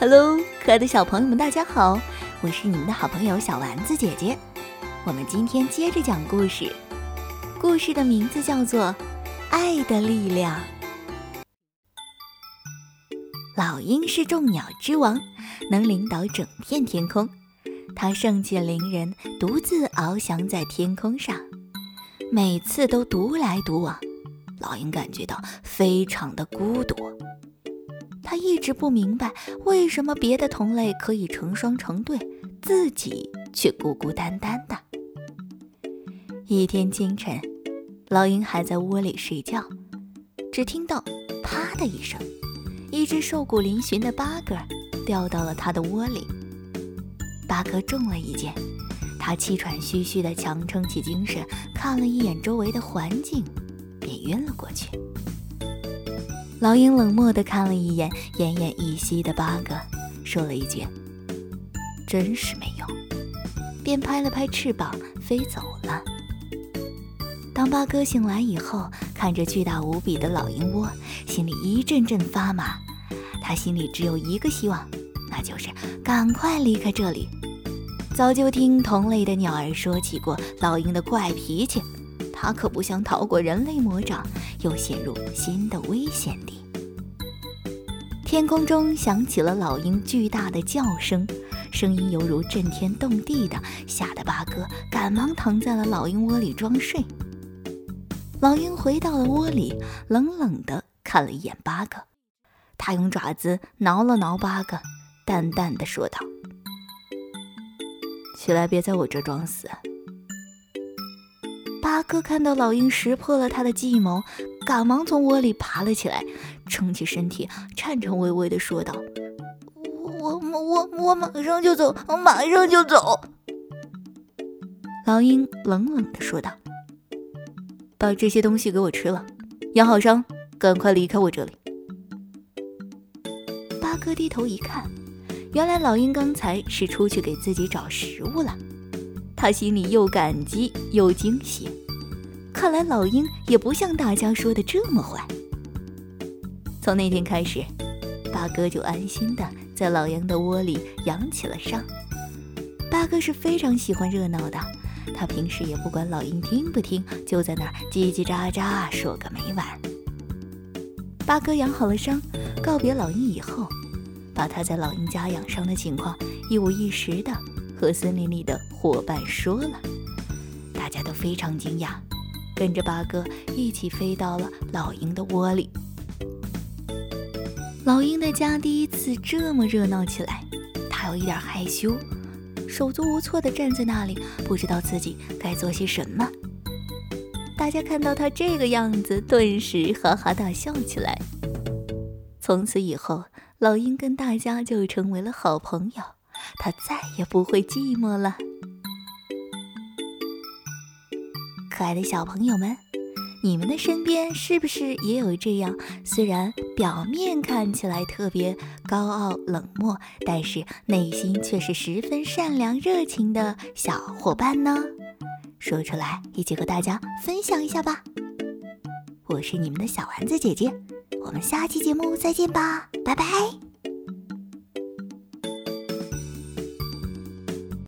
Hello，可爱的小朋友们，大家好！我是你们的好朋友小丸子姐姐。我们今天接着讲故事，故事的名字叫做《爱的力量》。老鹰是众鸟之王，能领导整片天空。它盛气凌人，独自翱翔在天空上，每次都独来独往。老鹰感觉到非常的孤独。他一直不明白，为什么别的同类可以成双成对，自己却孤孤单单的。一天清晨，老鹰还在窝里睡觉，只听到“啪”的一声，一只瘦骨嶙峋的八哥掉到了他的窝里。八哥中了一箭，他气喘吁吁地强撑起精神，看了一眼周围的环境，便晕了过去。老鹰冷漠地看了一眼奄奄一息的八哥，说了一句：“真是没用。”便拍了拍翅膀飞走了。当八哥醒来以后，看着巨大无比的老鹰窝，心里一阵阵发麻。他心里只有一个希望，那就是赶快离开这里。早就听同类的鸟儿说起过老鹰的怪脾气。他可不想逃过人类魔掌，又陷入新的危险地。天空中响起了老鹰巨大的叫声，声音犹如震天动地的，吓得八哥赶忙躺在了老鹰窝里装睡。老鹰回到了窝里，冷冷地看了一眼八哥，他用爪子挠了挠八哥，淡淡的说道：“起来，别在我这装死。”八哥看到老鹰识破了他的计谋，赶忙从窝里爬了起来，撑起身体，颤颤巍巍地说道：“我我我我马上就走，我马上就走。”老鹰冷冷地说道：“把这些东西给我吃了，养好伤，赶快离开我这里。”八哥低头一看，原来老鹰刚才是出去给自己找食物了。他心里又感激又惊喜，看来老鹰也不像大家说的这么坏。从那天开始，八哥就安心的在老鹰的窝里养起了伤。八哥是非常喜欢热闹的，他平时也不管老鹰听不听，就在那儿叽叽喳喳说个没完。八哥养好了伤，告别老鹰以后，把他在老鹰家养伤的情况一五一十的。和森林里的伙伴说了，大家都非常惊讶，跟着八哥一起飞到了老鹰的窝里。老鹰的家第一次这么热闹起来，他有一点害羞，手足无措地站在那里，不知道自己该做些什么。大家看到他这个样子，顿时哈哈大笑起来。从此以后，老鹰跟大家就成为了好朋友。他再也不会寂寞了。可爱的小朋友们，你们的身边是不是也有这样虽然表面看起来特别高傲冷漠，但是内心却是十分善良热情的小伙伴呢？说出来，一起和大家分享一下吧。我是你们的小丸子姐姐，我们下期节目再见吧，拜拜。